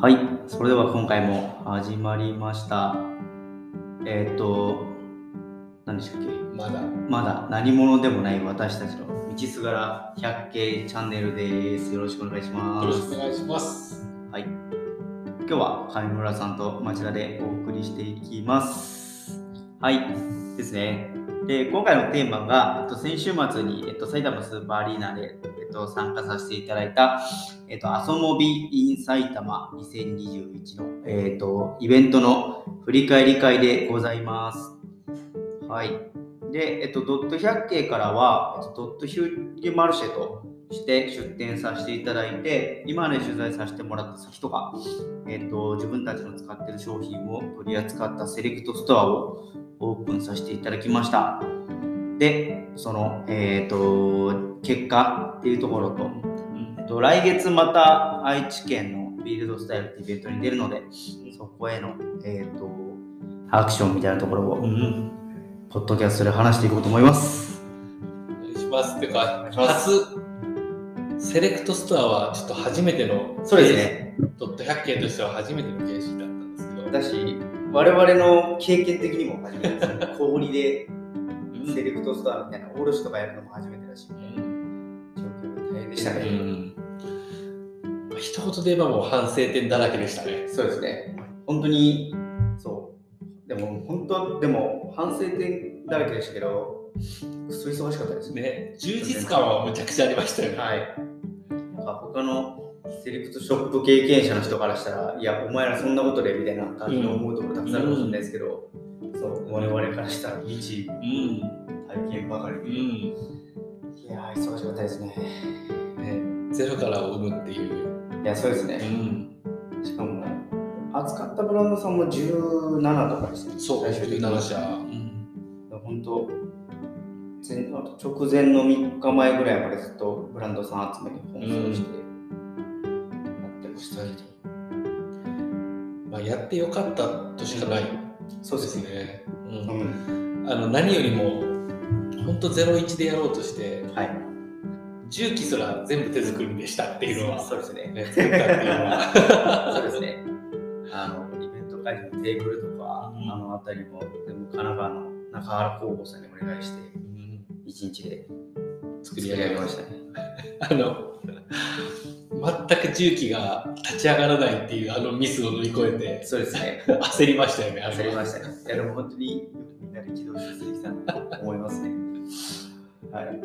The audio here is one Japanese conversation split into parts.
はい、それでは今回も始まりました。えっ、と、何でしたっけ？まだ。まだ何者でもない私たちの道すがら百景チャンネルです。よろしくお願いしよます。ろしくお願いします。はい。今日は上村さんと町田でお送りしていきます。はい。ですね。で、今回のテーマが、えっと、先週末に、えっと、埼玉スーパーアリーナで、と、参加させていただいた、えっと、アソモビ in 埼玉2021の、えっと、イベントの振り返り会でございます。はい。で、えっと、ドット百景からは、えっと、ドットヒューゲマルシェとして出店させていただいて、今まで取材させてもらった人が、えっと、自分たちの使っている商品を取り扱ったセレクトストアをオープンさせていただきました。で、その、えっと、結果っていうところと、えっと、来月また愛知県のビールドスタイルってイベントに出るので、そこへの、えっと、アクションみたいなところを、ん。ポッドキャストで話していこうと思います。お願いします。てか初、セレクトストアはちょっと初めての、そうです。ね。ドット百景としては初めての形式だったんですけど。だし、我々の経験的にも初めてです。小売りでうんセレクトストアみたいな卸とかやるのも初めてだし、うん状況大変でしたね。うんまあ一言で言えばもう反省点だらけでしたね。そうですね。本当に、そう。でも、本当、でも、反省点だらけでしたけど、くそ忙しかったですね。ね、充実感はむちゃくちゃありましたよね。はい。なんか他のセレクトショップ経験者の人からしたら、いや、お前らそんなことでみたいな感じの思うところたくさんあるかもしれないですけど、そう、我々からしたら未知うん。体験ばかりで。うん。いやー、忙しかったですね。ね、ゼロからを生むっていう。いや、そうですうね。ん。しかも、扱ったブランドさんも17とかですね。そう、最終的に17社。うん。本当前直前の3日前ぐらいまでずっとブランドさん集めて奔走してやってましたけど、まあ、やってよかったとしかないそうでですね。ううんん、あの何よりも本当ゼロ一でやろうとしてはい。重機すら全部手作りでしたっていうのは、そうですね。ね、作ったっていうのは そうですね。あの、イベント会場のテーブルとか、うんあの辺りも、全部神奈川の中原工房さんにお願いして、うん1日で作り上げまししたね。た。あの全く重機が立ち上がらないっていうあのミスを乗り越えてそうですね。焦りましたよね。焦りましたね。いや、でも本当によくみんなで起動してきたなと思いますね。はい。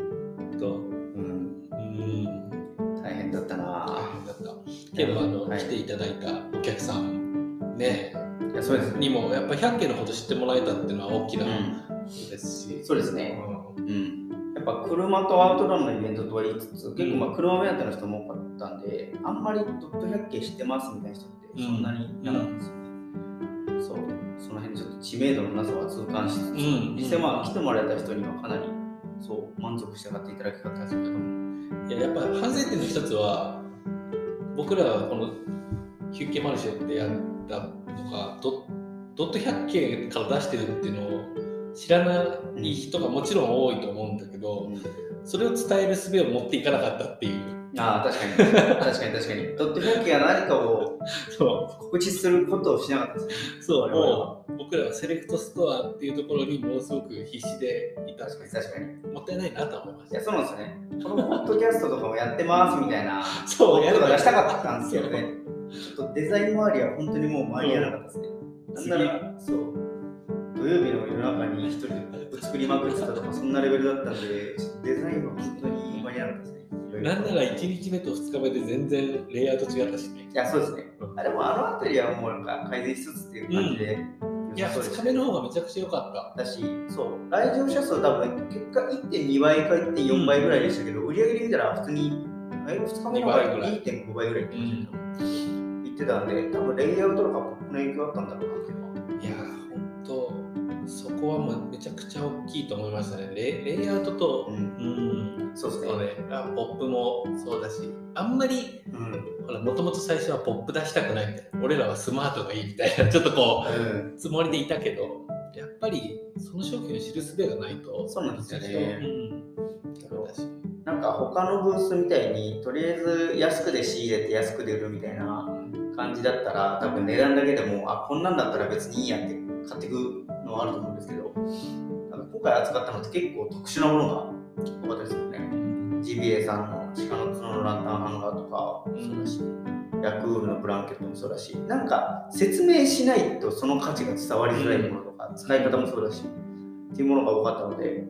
とうん、うん大変だった大な変だった。けどあの、はい来ていただいたお客さんねいや、そうですね。にもやっぱ百景のこと知ってもらえたっていうのは大きなこうん、とですし、そうですね。ううん。やっぱ車とアウトドアのイベントとは言いつつ、結構まあ車目当ての人も多かったんで、あんまりドット百景知ってますみたいな人ってそんなにいなかったんですよね。そう。その辺ちょっと知名度のなさは痛感しつつ、うん実際まあ来てもらえた人にはかなりそう満足して買っていただきたかったですけども。いややっぱ反省点の一つは僕らがこのヒュッケマルシェってやったのがドドット百景から出してるっていうのを知らない人がもちろん多いと思うんだけどそれを伝える術を持っていかなかったっていうああ、確かに。確かに確かに。ドット百景が何かをそ告知することをしなかったですね。うそう我々はもう僕らはセレクトストアっていうところにものすごく必死でいた確かに確かに。もったいないなと思いましたいや、そうなんですよね。このポッドキャストとかもやってますみたいな、そうやるとか出したかったんですけどね。ちょっとデザイン周りは本当にもう回り合わなかったですね。なんなら、そう、土曜日の夜中に一人で作りまくってたとか、そんなレベルだったんで、ちょっとデザインは本当に回り合わなかったですね。なんなら1日目と2日目で全然レイアウト違ったしね。いや、そうですね。う。あでもあの辺りはもうなんか改善しつつっていう感じで、いや2良さそうです日目の方がめちゃくちゃ良かった。だし、そう、来場者数多分結果1.2倍か1.4倍ぐらいでしたけど、売り上げで見たら普通に、あれ2日目の方が2倍ぐらい2.5倍ぐらいって言ってたんで、多分レイアウトとかポップの影響あったんだろうなってこはもうめちゃくちゃ大きいと思いましたね。レイレイアウトと、うんうん、そうですね。あポップもそうだし、あんまり、うん。ほら、もともと最初はポップ出したくないみたいな、俺らはスマートがいいみたいな、ちょっとこうんう、つもりでいたけど、やっぱりその商品を知る術がないと、そうなんですよね。なんか他のブースみたいにとりあえず安くで仕入れて安くで売るみたいな感じだったら多分値段だけでもあこんなんだったら別にいいやって買っていくのはあると思うんですけど今回扱ったのって結構特殊なものが多かったですよね。GBA さんの鹿の角のランタンハンガーとかもそうだし、ヤクールのブランケットもそうだしなんか説明しないとその価値が伝わりづらいものとか、使い方もそうだしっていうものが多かったので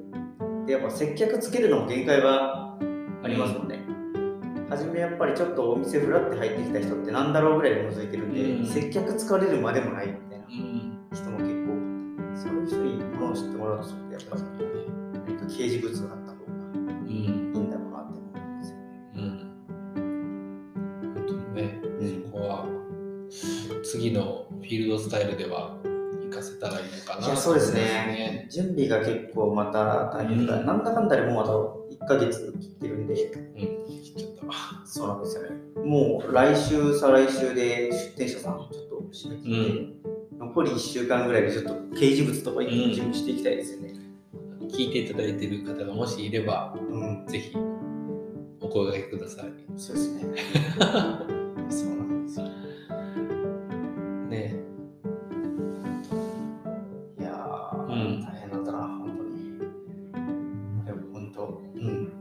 でやっぱ接客つけるのも限界がありますもんね、初めやっぱりちょっとお店フラって入ってきた人ってなんだろうぐらいで覗いてるんで、うん。接客疲れるまでもないみたいな。うんそういう人にものを知ってもらうとするとやっぱり何か掲示物があった方がうん。いいんだろうなって思うんですよね。うん本当にね。うんそこは次のフィールドスタイルでは活かせたらいいのかな。いやそうですね。準備が結構また大変だ、うんなんだかんだでもうあと1ヶ月切ってるんでうん切っちゃったわそうなんですよ。ねもう来週再来週で出店者さんちょっと締め切って、残り1週間ぐらいでちょっと掲示物とか一気に準備していきたいですよね。聞いていただいている方がもしいればうん、ぜひお声掛けください。そうですね。そうなんですよ。ね。いやー、うん。大変だったな、本当に。でも本当、うん。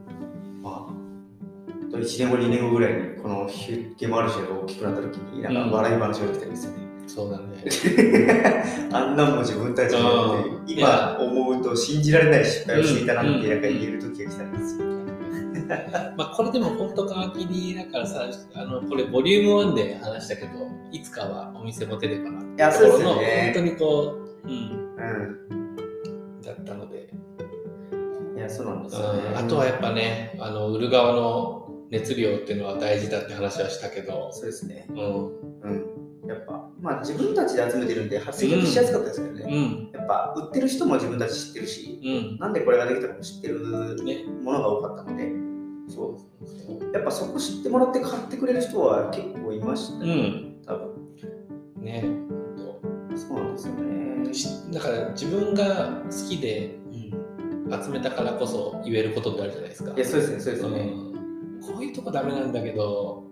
まあ、本当1年後、2年後ぐらいに、このヒュッゲマルシェが大きくなった時に、なんか笑い話が来たんですよね。そうだね あんなんも自分たちで今思うと信じられない失敗をしていたなって、なんか言える時が来たんですよ。まあこれでも本当皮切りだからさあのこれボリューム1で話したけどいつかはお店持てればなっていや、そうですよね。本当にこう、うん、うん。だったので、いや、そうなんですよね。あとはやっぱねあの売る側の熱量っていうのは大事だって話はしたけど、そうですね。うんうん。やっぱ、まあ自分たちで集めてるんで、接客しやすかったですけどね。うん。やっぱ売ってる人も自分たち知ってるし、うん。なんでこれができたかも知ってるね。ものが多かったので、そう。やっぱそこ知ってもらって買ってくれる人は結構いましたうね、ん。多分。ね。そうなんですよね。しだから自分が好きでうん、集めたからこそ言えることってあるじゃないですか。いや、そうですね、そうですね。うん。こういうとこダメなんだけど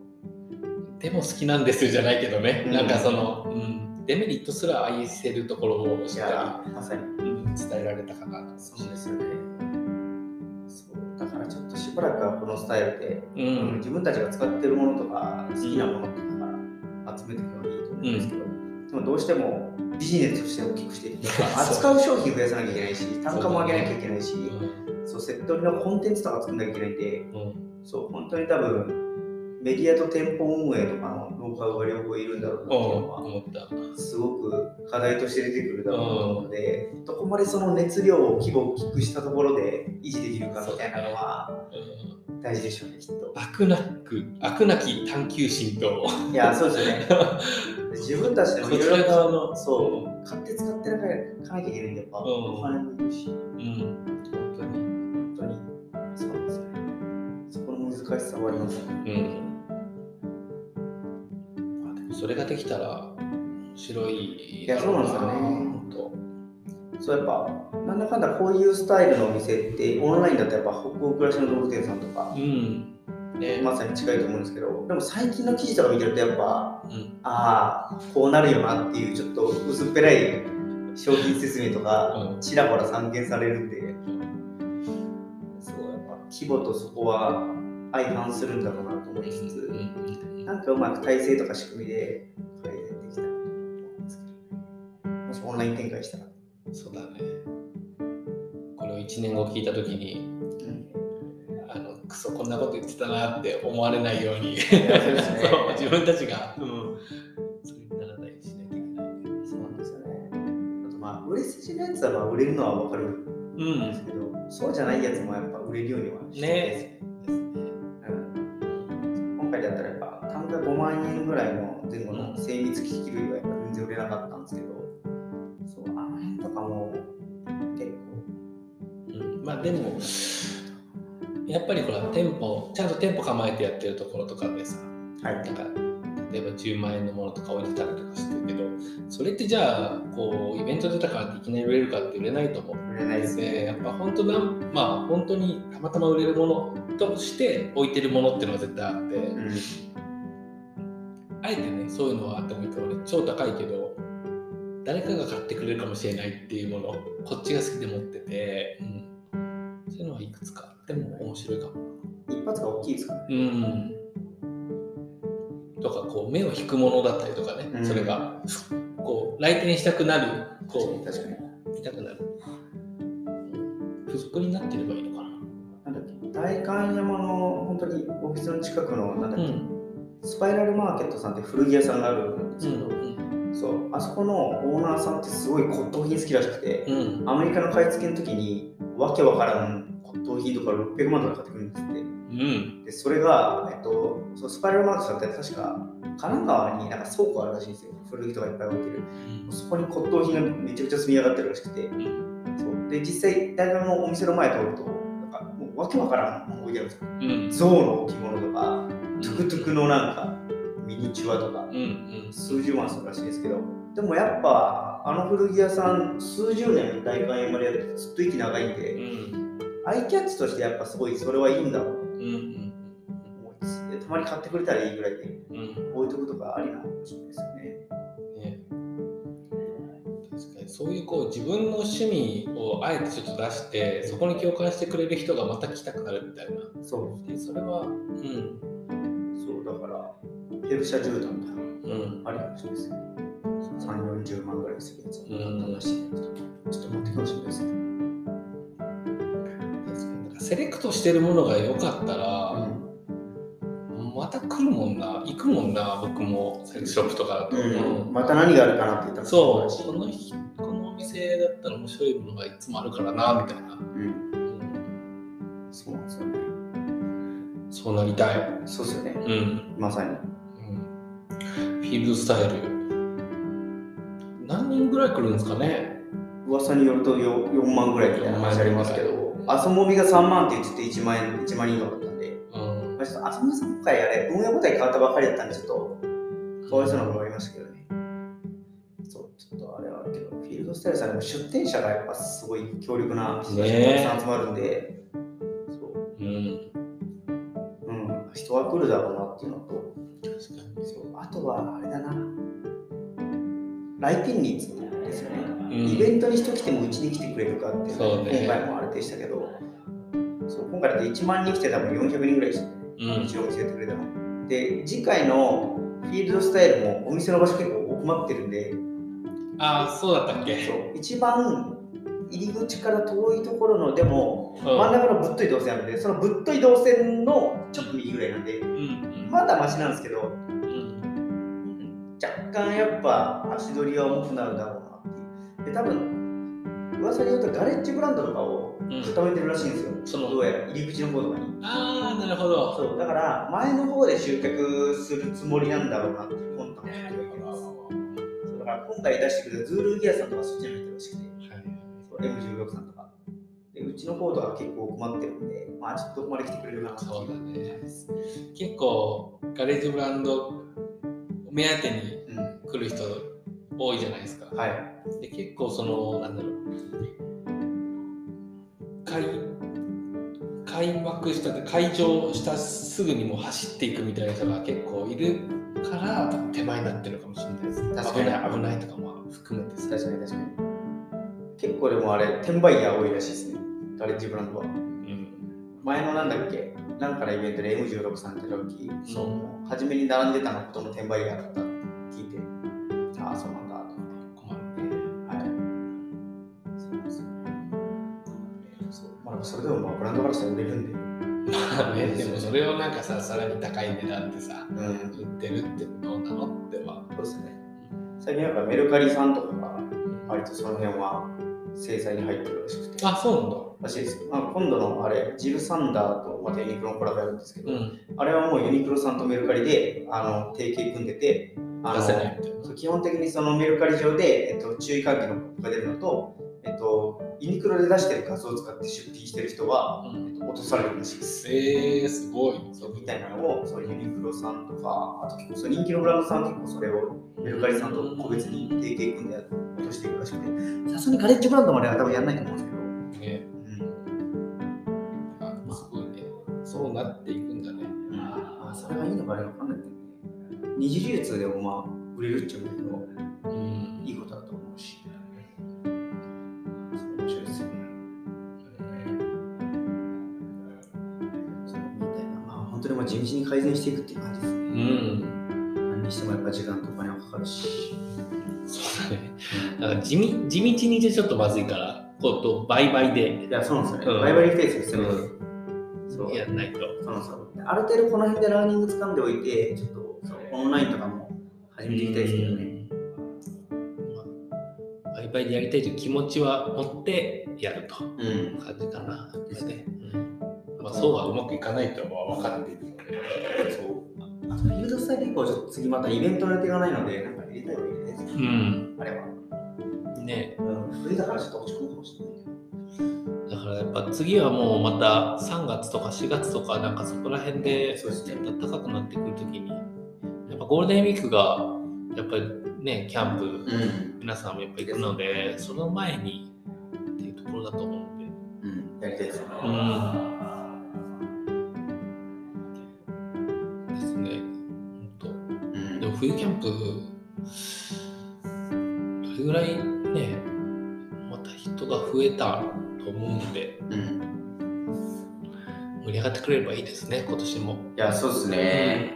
でも好きなんですよじゃないけどね、うん。なんかその、うん、デメリットすら愛せるところをしいっかや、まさに。り、うん、伝えられたかなと。そうですよね。そう。だからちょっとしばらくはこのスタイルで、ううん。ん自分たちが使ってるものとか、好きなものとかから集めていくのがいいと思うんですけど、でもどうしてもビジネスとして大きくしていって、扱う商品増やさなきゃいけないし、単価も上げなきゃいけないし、そう、セット売りのコンテンツとか作んなきゃいけないんで、うん。そう、本当に多分、メディアと店舗運営とかのノウハウが両方いるんだろうなっていうのは、思った。すごく課題として出てくるだろうと思うので、どこまでその熱量を規模を大きくしたところで維持できるかみたいなのはうん。大事でしょうね、きっと。飽くなく飽くなき探求心と。いや、そうですよね。自分たちでもいろいろ側の。そう、買って使ってなかなきゃいけないんで、やっぱ、うん。お金もいるし、うん。本当に。本当に、そうですよね。そこの難しさはありますね。うんそれができたら面白いいやそうなんですよね。そうやっぱ、なんだかんだこういうスタイルのお店って、オンラインだとやっぱ北欧暮らしの道具店さんとか、うん。ね。まさに近いと思うんですけど、でも最近の記事とか見てると、やっぱ、うん。ああ、こうなるよなっていう、ちょっと薄っぺらい商品説明とか、うん。ちらほら散見されるんで、そう、やっぱ規模とそこは相反するんだろうなと思いつつ、なんかうまく体制とか仕組みで改善できたらと思うんですけど、もしオンライン展開したら。そうだね。これを1年後聞いた時にうん。あのクソこんなこと言ってたなって思われないように。やそう 自分たちが、うん、それにならないようにしなきゃいけない。そうなんですよね。あとまあ、売れ筋のやつはまあ売れるのは分かるんですけど、そうじゃないやつもやっぱ売れるようにはしてるんですよ。ね。うん。今回だったらやっぱ単価5万円ぐらいの前後の精密機器類はやっぱ全然売れなかったんですけど、そう、あの辺とかも結構、うん。まあでもやっぱりほら店舗ちゃんと店舗構えてやってるところとかでさはい。なんか例えば10万円のものとか置いてたりとかしてるけどそれってじゃあこうイベント出たからっていきなり売れるかって売れないと思う。売れないですね。でやっぱ本当なんまあ本当にたまたま売れるものとして置いてるものっていうのは絶対あって、うん、あえてねそういうのはあってもいいかもね超高いけど誰かが買ってくれるかもしれないっていうものこっちが好きで持ってて、うん、そういうのはいくつか。あっても面白いかも一発が大きいですからね。うん。とかこう目を引くものだったりとかね、うん。それがこう来店したくなるこ確かに。う見たくなる。付属になってればいいのかな。なんだっけ、代官山の本当にオフィスの近くの、なんだっけ、うんスパイラルマーケットさんって古着屋さんがあるんですけど、うんそう、あそこのオーナーさんってすごい骨董品好きらしくて、うんアメリカの買い付けの時に、わけわからん骨董品とか600万とか買ってくるんですって。うんで、それが、えっと、そうスパイラルマーケットさんって確か、神奈川になんか倉庫あるらしいんですよ。古着とかいっぱい置いてる。そこに骨董品がめちゃくちゃ積み上がってるらしくて、そうで実際、大学のお店の前通ると、なんかもうわけわからんもの置いてあるんですよ。うん象の置物とか、トゥクトゥクのなんかミニチュアとかう、ん数十万するらしいですけど、でもやっぱ、あの古着屋さん、数十年大観山でやっててずっと息長いんうんうで、ん。アイキャッチとしてやっぱすごいそれはいいんだろうとうんうん。たまに買ってくれたらいいぐらいでうん。置いとくとかありなのかもしれないですよね。ね。確かに。そういうこう自分の趣味をあえてちょっと出してそこに共感してくれる人がまた来たくなるみたいな。そう。でそれはうんだから、ペルシャ絨毯とかうん。ありかもしれないですね。3、40万ぐらいするやつをうん。出してちょっと持ってくかもしれないですね。セレクトしてるものが良かったら、また来るもんな行くもんな僕もセレクトショップとかだと、うん。また何があるかなって言ったらそう。しこの日このお店だったら面白いものがいつもあるからなみたいな、うん、うん。そうなんですよ。ね。そうなりたい、そうですよね。うん。まさに。うん。フィールドスタイル。何人ぐらい来るんですかね？噂によると 4, 4万ぐらいみたいな話ありますけど、アソモビが3万って言ってて1万円、1万人以上だったんで、うん。まあ、ちょっとアソモビさん今回あれ、運営母体変わったばっかりだったんで、ちょっとかわいそうなのもありましたけどね。そう、ちょっとあれはあるけど、フィールドスタイルさんでも出店者がやっぱすごい強力な人たちがたくさん集まるんで、人は来るだろうなっていうのと、そうあとはあれだな、来店率ですよね。うんイベントに人来てもうちに来てくれるかっていうのがそうね今回もあれでしたけど、そう今回だと1万人来て多分400人ぐらい。うちのお店やってくれたの。で、次回のフィールドスタイルもお店の場所結構奥まってるんで、ああそうだったっけ？そう一番入り口から遠いところのでも、うん真ん中のぶっとい動線あるんで、そのぶっとい動線のちょっと右ぐらいなんで、うんまだマシなんですけど、うんうん若干やっぱ足取りは重くなるだろうなっていう。で、多分噂によるとガレッジブランドとかをうん固めてるらしいんですよ。そのどうやら入り口の方とかに。ああなるほどそう、だから前の方で集客するつもりなんだろうなっていう魂胆をしてるわけです。だから今回出してくれたズールギアさんとかそっちに入ってるらしくて、M16 さんとか。でうちのコードは結構困ってるんで、まあちょっとどこまで来てくれるかなそうだね。結構ガレージブランド目当てにう来る人多いじゃないですかん。はい。で結構そのなんだろう開開幕した開場したすぐにもう走っていくみたいな人が結構いるから手前になってるかもしれないです確かに危ない危ないとかも含めてさ確かに確かに。結構でもあれ、転売ヤー多いらしいですね。ガレッジブランドは。うん前のなんだっけ、なんかのイベントで M16 さんって時、そう、初めに並んでたのことの転売ヤーだったって聞いて、ああ、そうなんだと思って。困るねはい。そうですよね。そうまあ、それでもまあブランドからしたら売れるんで。まあねでもそれをなんかささらに高い値段でさうん。売ってるってどうなのってはそうですね。最近なんかメルカリさんとかが割とその辺は制裁に入ってるらしくて。あそうらしいです。まあ、今度のあれ、ジル・サンダーとまたユニクロのコラボやるんですけど、なんだうんあれはもうユニクロさんとメルカリであの提携組んでて、あの基本的にそのメルカリ上で、えっと、注意喚起のが出るのと、えっと、ユニクロで出してる画像を使って出品してる人は、うん。えっと落とされるらしいです。えー、すごい。そうみたいなのをそうユニクロさんとか、あと結構そう人気のブランドさんは結構それをメルカリさんと個別に提携組んで落としていくらしくて、さすがにガレッジブランドまでは多分やらないと思うんですけど、ねあすごいね。そうなっていくんだね。まあ、それがいいのかあれかわかんない。けどね。二次流通でもまあ売れるっちゃうけど。うん改善していくっていう感じです。ねうん。何にしてもやっぱ時間とお金はかかるし。そうだね。だから地味地道にじゃちょっとまずいからこと倍々で。いやそうなんですよね、うん。バイバリ行きたいですよそう。やんないと。そうなんですよ。ある程度この辺でラーニング掴んでおいてちょっとそうオンラインとかも始めていきたいですけどね。まあ倍々でやりたいという気持ちは持ってやると。うん。感じかな。ですね。うん。まあ、そうはうまくいかないとは分かってい。るので。そう。あとフィールドスタイル以降ちょっと次またイベントの予定がないのでなんか入れたいわけですね。うん。あれは。ね、うん。冬だからちょっと落ち込むかもしれないだからやっぱ次はもうまた3月とか4月とかなんかそこら辺でそうですね。暖かくなってくるときに、やっぱゴールデンウィークがやっぱりね、キャンプうん。皆さんもやっぱ行くので、その前にっていうところだと思うんで。うん。やりたいですね。うん。冬キャンプ、どれぐらいね、また人が増えたと思うので、うん盛り上がってくれればいいですね、今年も。いやそうですね。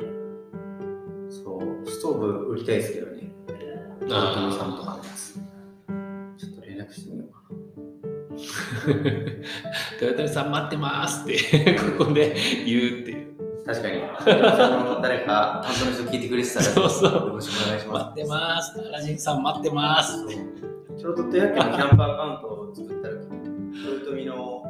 そうストーブ売りたいですけどね。あー。トヨタさんとかちょっと連絡してみようか豊臣 さん待ってますって、ここで言うって確かにあの誰か担当の人聞いてくれてたらそうそうよろしくお願いします待ってます。アラジンさん待ってます。ちょうどトヤッケのキャンプアカウントを作ったら、豊臣の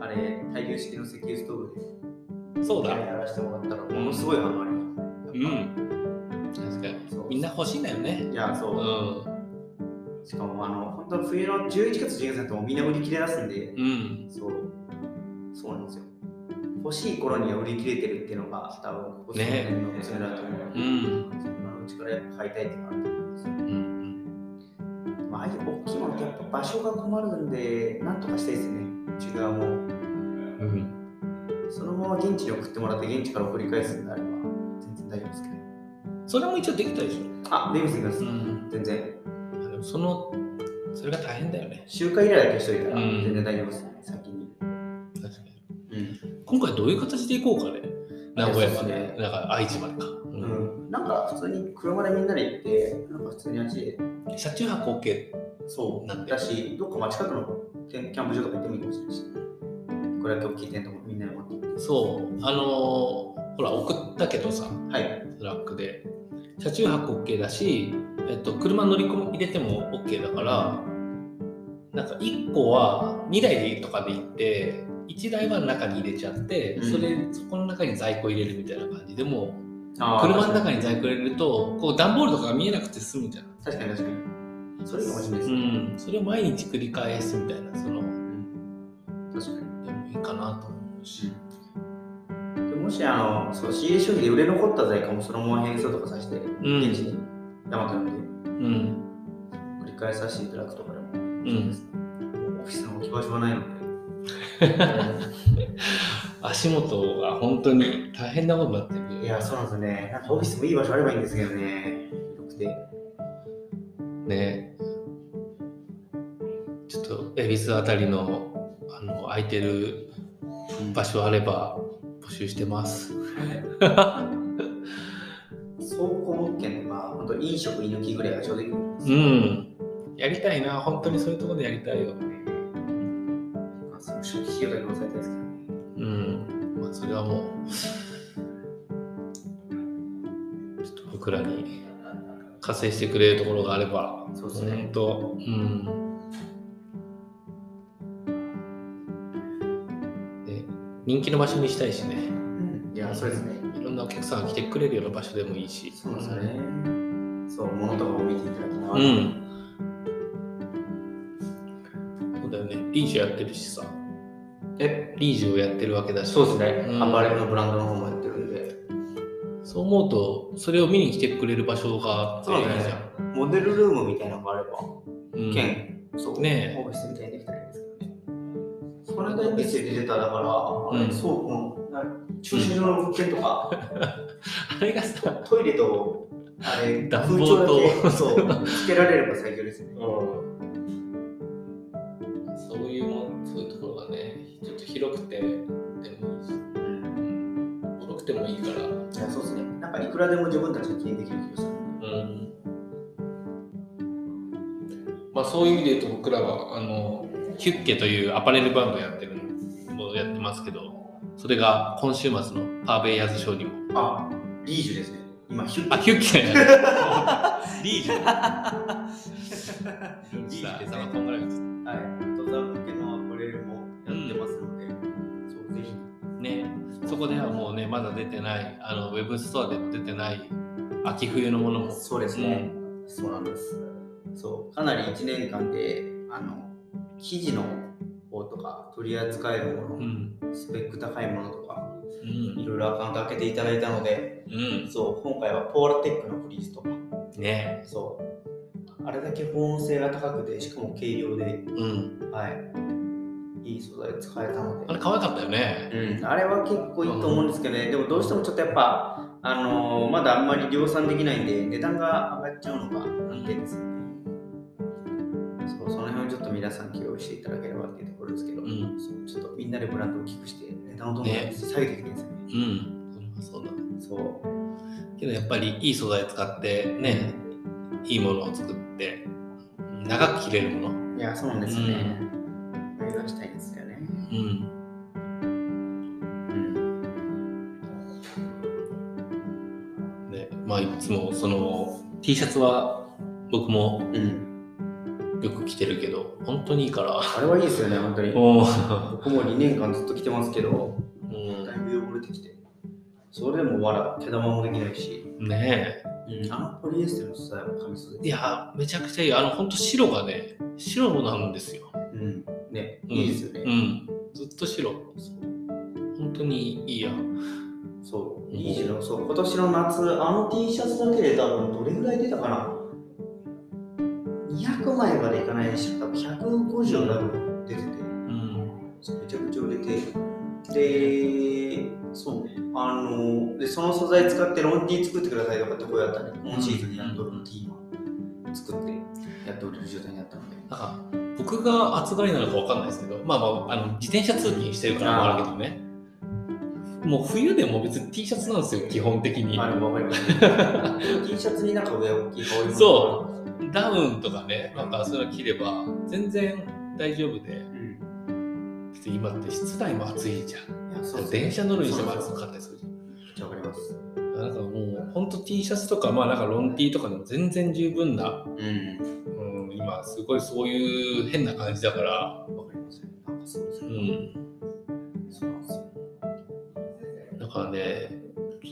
あれ、大量式の石油ストーブそうだ。でやらせてもらったら、ものすごい反応ありまう。ん。確かに。みんな欲しいんだよね。いや、そうう。ん。しかも、あの、本当は冬の11月、12月だとみんな売り切れ出すんで、うん。そう、そうなんですよ。欲しい頃には売り切れてるっていうのが、多分ここ数年の娘だと思う。うん。そのうちからやっぱ買いたいっていうのがあると思うんですよ。うん。まあ、ああいう大きいものってやっぱ場所が困るんで、なんとかしたいですよね。内側も。うん。そのまま現地に送ってもらって現地から送り返すんであれば全然大丈夫ですけど。それも一応できたでしあ、できますできます。ょ。ん。全然。でもその、それが大変だよね。集会依頼だけしといたらうん全然大丈夫ですね、先に。今回どういう形で行こうかね。名古屋まで。ねだから愛知までか。ううん、なんか普通に車でみんなで行って、なんか普通にあっちで、車中泊 OK。そうなんで？だし、どっかまあ近くのキャンプ場とか行ってもいいかもしれないし、これだけ大きいテントもみんなで持って。そう。あのーほら、送ったけどさ、はい。トラックで。車中泊 OK だし、えっと、車乗り込み入れても OK だから、なんか1個は2台とかで行って、1台は中に入れちゃって、うんそれ、そこの中に在庫入れるみたいな感じでも、車の中に在庫入れると、こう段ボールとかが見えなくて済むじゃん。確かに確かに。それが面白いですうね。ん。それを毎日繰り返すみたいな、その、うん確かに。でもいいかなと思うし。でもしあのそう仕入れ消費で売れ残った在庫もそのまま変装とかさせて、ん現地にヤマトなんでうん。繰り返させていただくとかでも、うん。オフィスの置き場所がないので、足元が本当に大変なことになってる。いや、そうなんですよね。なんかオフィスもいい場所あればいいんですけどね、広くて。ねちょっと恵比寿あたりのあの空いてる場所あれば募集してます。倉庫物件とか、本当飲食居抜きぐらいがちょうどいい。うん。やりたいな、本当にそういうところでやりたいよ。まあ、その初期費用だけ抑えたいですけどね。うん。まあそれはもう、ちょっと僕らに加勢してくれるところがあれば、そうですね本当、うん。で人気の場所にしたいしね。うん。いや、そうですね。いろんなお客さんが来てくれるような場所でもいいし。そうですよね。そう、物とかも見ていただきながら。うん。そうだよね。リージュやってるしさ。え、リージュをやってるわけだし。そうですね。うんアパレルのブランドの方もやってるんで。そう思うと、それを見に来てくれる場所があっていいじゃん。モデルルームみたいなのがあれば、うん兼、そう、ねえオフィスみたいにできたらいいんですけどね。それがエビスで出てただから、うんそう、駐車場の物件とか、あれがさ、トイレと、あれ、暖房とけそうつけられれば最強ですね。そう広くて、でもいいし、うんうん、広くてもいいから、いやそうですね。なんかいくらでも自分たちで経営できる気がする。うん。まあそういう意味で言うと僕らは、あの、ヒュッケというアパレルバンドやってるものやってますけど、それが今週末のパーベイヤーズショーにも。あ、リージュですね。今、ヒュッあ、ヒュッケ。リージュ。リージュですねさあこんぐらいですはい。こではもうね、まだ出てない、あのウェブストアでも出てない秋冬のものも。そうですね。そうなんです。そう、かなり1年間で、あの、生地の方とか、取り扱えるもの、うん。スペック高いものとか、うん。いろいろアカウント開けていただいたので、うん。そう、今回はポーラテックのフリースとか、ね。そう、あれだけ保温性が高くて、しかも軽量で、うん。はい、いい素材使えたのであれ、可愛かったよね。うん、あれは結構いいと思うんですけどね、でもどうしてもちょっとやっぱ、あのーまだあんまり量産できないんで、値段が上がっちゃうのが難点ですよね。そう、その辺をちょっと皆さん気をしていただければっていうところですけど、うんそうちょっとみんなでブランドを大きくして、値段をどんどんね下げていきたですよね。うん。そうだ。そう。けどやっぱりいい素材使ってね、いいものを作って、長く着れるもの。いや、そうなんですよね。目指したいんですよね。うん。うん。ね、まあいつもその T シャツは僕もうん。よく着てるけど、本当にいいから。あれはいいですよね、本当に。お僕も2年間ずっと着てますけど、うだいぶ汚れてきて。それでもまだ毛玉もできないし、ん、ねうん、あのポリエステルの素材は紙素え。いや、めちゃくちゃいい。あの、本当白がね、白なんですよ。うん。ね、うんいいですよね。うん。ずっと白。本当にいいや。そう、いいじゃん。そう、今年の夏、あの T シャツだけで多分どれぐらい出たかな ?200 枚までいかないでしょ。多分150は多分出てて、うん。めちゃくちゃ売れて。で、そう、あの、で、その素材使ってロン T 作ってくださいとかって声あったんで、今シーズンにやっとロン T 今作って、やっと売れる状態になったので。なんか、僕が暑がりなのかわかんないですけど、まあまあ、あの自転車通勤してるからもあるけどね。もう冬でも別に T シャツなんですよ、基本的に。あ、わかります。T シャツになんか上大きい香りも。。そうダウンとかね、なんかそういうの着れば全然大丈夫で。うん。今って室内も暑いじゃん。いや、そう電車乗るにしても暑かったりするじゃん。めっちゃわかります。なんかもう、ほんと T シャツとか、まあなんかロン T とかでも全然十分な、うん。すごいそういう変な感じだから、わかります。なんかそうですね。うん。そうなんですよ。だからね、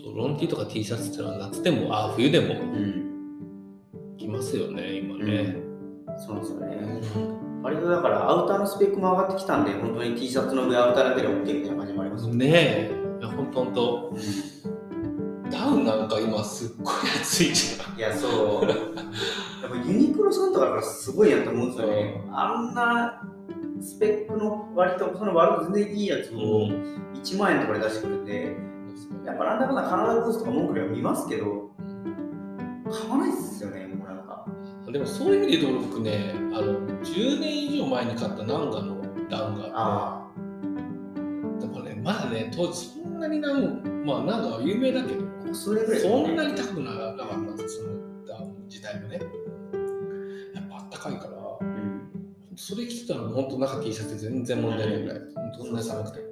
そうロン T とか T シャツってのは夏でも、あ冬でもうん。着ますよね、今ね。そうですよね。割とだからアウターのスペックも上がってきたんで、本当に T シャツの上アウターだけで OK みたいな感じもありますよねえ、いやほんとほんと。ダウンなんか今すっごい暑いじゃん。いや、そう。やっぱユニクロさんとかだからすごいやと思うんですよね。あんなスペックの割と、その割と全然いいやつを1万円とかで出してくるんで、やっぱなんだかんだカナダブースとか文句では見ますけど、買わないっすよね、もうなんか。でもそういう意味で言うと僕ね、あの10年以上前に買ったナンガのダウンがああって、だからね、まだね、当時そんなになん、まあナンガは有名だけど、あ、それぐらい、そんなに高くならなかったそのダウン自体がね。やっぱあったかいから、うん。それ着てたら本当中 T シャツで全然問題ないぐらい。どんなに寒くても。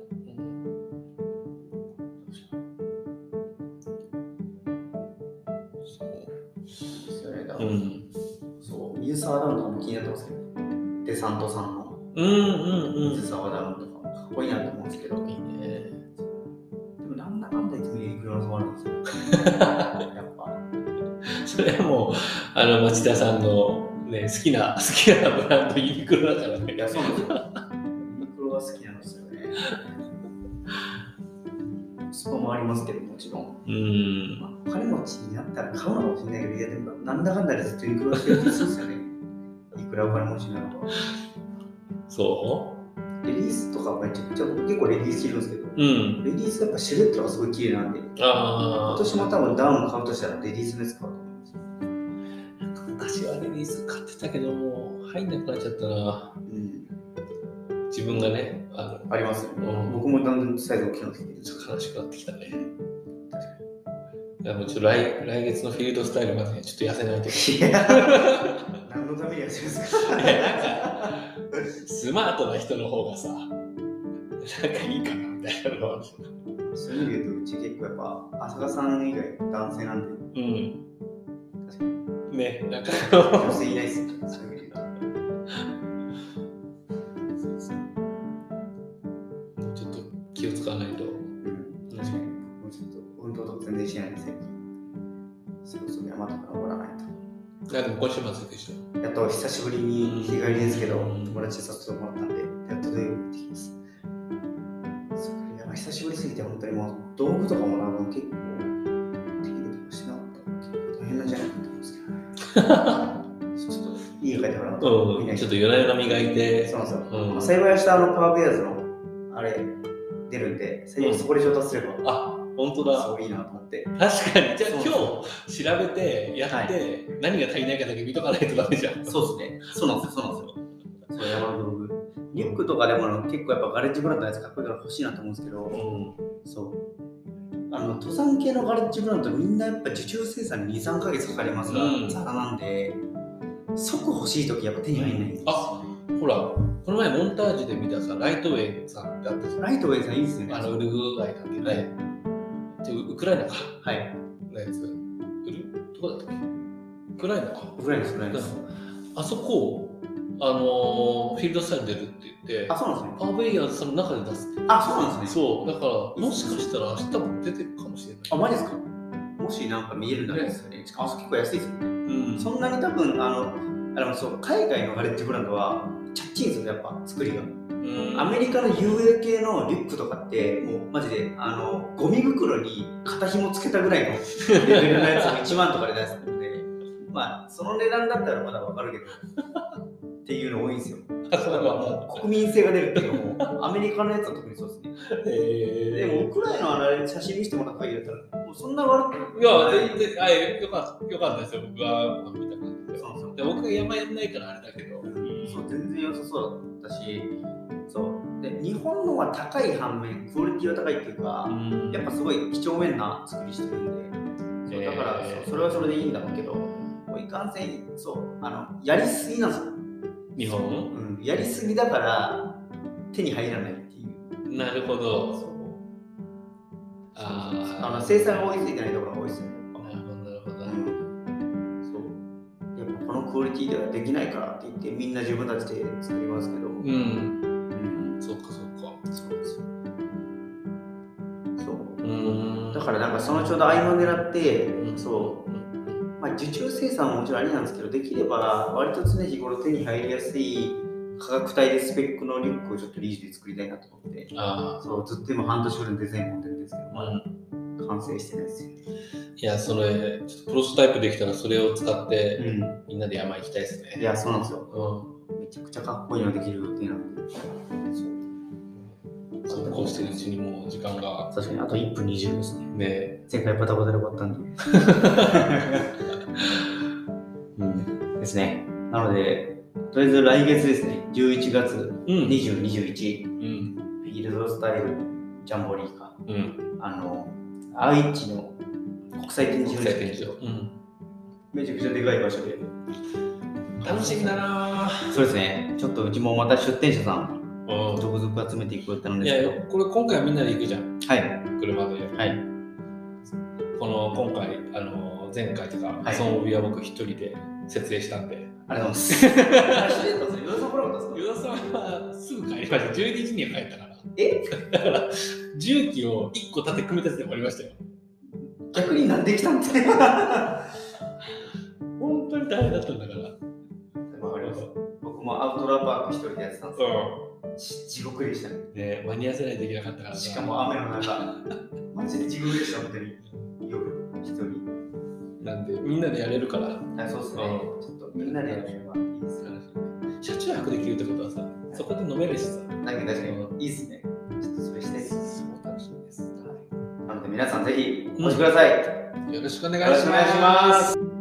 うん。そう、水沢ダウンとかも気になってますけど、デサントさんのうんうん水沢ダウンとかもかっこいいなと思うんですけど、うん。いいね。やっぱ。それはもう、あの、町田さんの、ね、好きな、好きなブランドユニクロだからね。いや、そうなんですよ。ユニクロが好きなんですよね。スパもありますけど、もちろん。うん。まあ、お金持ちになったら買うのかもしれないけど、いや、でもなんだかんだでずっとユニクロが好きですよね。いくらお金持ちになると。そレディースとかめちゃくちゃ僕結構レディース着るんですけど、うん。レディースやっぱシルエットがすごい綺麗なんで、今。年も多分ダウン買うとしたらレディースのやつ買うと思います。昔はレディース買ってたけど、もう入んなくなっちゃったな。うん、自分がね、ありますよ、うん僕もだんだんサイズ大きくなってきてるちょっと悲しくなってきたね。いやもうちょっと来来月のフィールドスタイルまでねちょっと痩せないと。いいや。何のためにやってるんですか？スマートな人の方がさ、なんかいいかなみたいなのがあるしそういう意味で言うと、うち結構やっぱ、浅香さん以外男性なんで、うん。確かに。ね、なんか、女性いないっす。よ、久しぶりに日帰りですけど、うん友達に誘ってもらったんで、やっと土曜日行ってきます。そう久しぶりすぎて、本当にもう道具とかも多分結構、手入れとかしなかったら結構大変なんじゃないかと思うんですけど、ちょっと家帰ってからまた見ないちょっと夜な夜な磨いてそう、なんですよ。うんまあ、幸い明日あのパワーベアーズの当だ。そういいなと思って。確かに。じゃあ今日調べてやって、何が足りないかだけ見とかないとダメじゃん。そうですね。そうなんですよ、そうなんですよ。そう、山の道具。リュックとかでもあの結構やっぱガレッジブランドのやつかっこいいから欲しいなと思うんですけど、うん。そう。あの登山系のガレッジブランドみんなやっぱ受注生産に2、3ヶ月かかりますが、うんザラなんで、即欲しい時やっぱ手に入らないんですよ。あほら、この前モンタージュで見たさ、ライトウェイさんってあったじゃん。ライトウェイさんいいですよね。あのウルグアイだっけね。でウクライナか。はい。のやつ。ウルどこだったっけ？ウクライナか。ぐらいです、ぐらいです。あそこ、あのーフィールドスタイル出るって言って、あ、そうなんですね。パーベイヤーズその中で出すって。あ、そうなんですね。そう、だから、もしかしたら明日も出てるかもしれない。あ、マジですか？もしなんか見えるならですよね。しかもあそこ結構安いですよね。うん。そんなに多分、あの、あのそう海外のガレッジブランドは、チャッチいんですよ、やっぱ作りが。うんアメリカの UA 系のリュックとかって、もうマジで、あの、ゴミ袋に肩紐つけたぐらいのレベルのやつを1万とかで出すので、まあ、その値段だったらまだわかるけど、っていうの多いんですよ。だからもう国民性が出るっていうのも、アメリカのやつは特にそうですね。えでも、ウクライナのあれ写真見せてもらった限りだったら、もうそんな悪くいや、全然、あよよかったですよ、僕は見た感じで。そうなんで僕が山やんないからあれだけど。そう全然良さそうだったし、そうで日本のは高い反面、クオリティは高いっていうか、んやっぱすごい几帳面な作りしてるんで、そうだから、えーそうそれはそれでいいんだろうけど、もういかんせん、そうあの、やりすぎなんですよ、日本？うん。やりすぎだから手に入らないっていう。なるほど。そうああのー生産が追いついてないところが多いですよね。のクオリティではできないからって言ってみんな自分たちで作りますけど、うん、うん。そっかそっか。そう。ですよそう。うん。だからなんかそのちょうど合間を狙って、うん。そう。うんまあ、受注生産ももちろんありなんですけどできれば割と常日頃手に入りやすい価格帯でスペックのリュックをちょっとリージで作りたいなと思って。あそう。ずっと今半年ぐらいのデザイン持ってるんですけど。あ、まうん。だ完成してないですよ、いや、それ、ちょっとプロトタイプできたらそれを使って、うみんなで山行きたいですん、いね。やそうなんですよ。うめちゃくちゃかっこいいのできる予定なんでそう。こうしてるうちにもう時間が。確かにあと1分20ですね。ね前回バタバタで終わったんで。うん。ですね。なのでとりあえず来月ですね。11月うん。20、21うん。フィールドスタイルジャンボリーかうん。あの愛知の国際展示場国際展示場。うん。めちゃくちゃでかい場所で楽しみだなぁ。そうですねちょっとうちもまた出店者さんう続々集めていく予定なんですけどや、これ今回はみんなで行くじゃん。はい車で。はいこの今回、あの前回とか、はいその帯は僕一人で設営したんで。ありがとうございます走れたんですよ与田さん来なかったんですか？与田さんはすぐ帰りました。12時には帰ったから。え？だから、重機を1個立て組み立てて終わりましたよ。逆になんで来たんって 本当に大変だったんだから。わかります。僕もアウトドアパーク一人でやってたんですようち地獄でしたね。ん。ね間に合わせないといけなかったから。さしかも雨の中。マジで地獄でした本当に夜一人。なんで、みんなでやれるから。あそうですね。ちょっとみんなでやればいいですよ車中泊できるってことはさ、そこで飲めるしさ。確かに確かに。いいっすね。ちょっとそれして。そう楽しみです。はなので皆さんぜひお越しください。いよろしくお願いしま。す。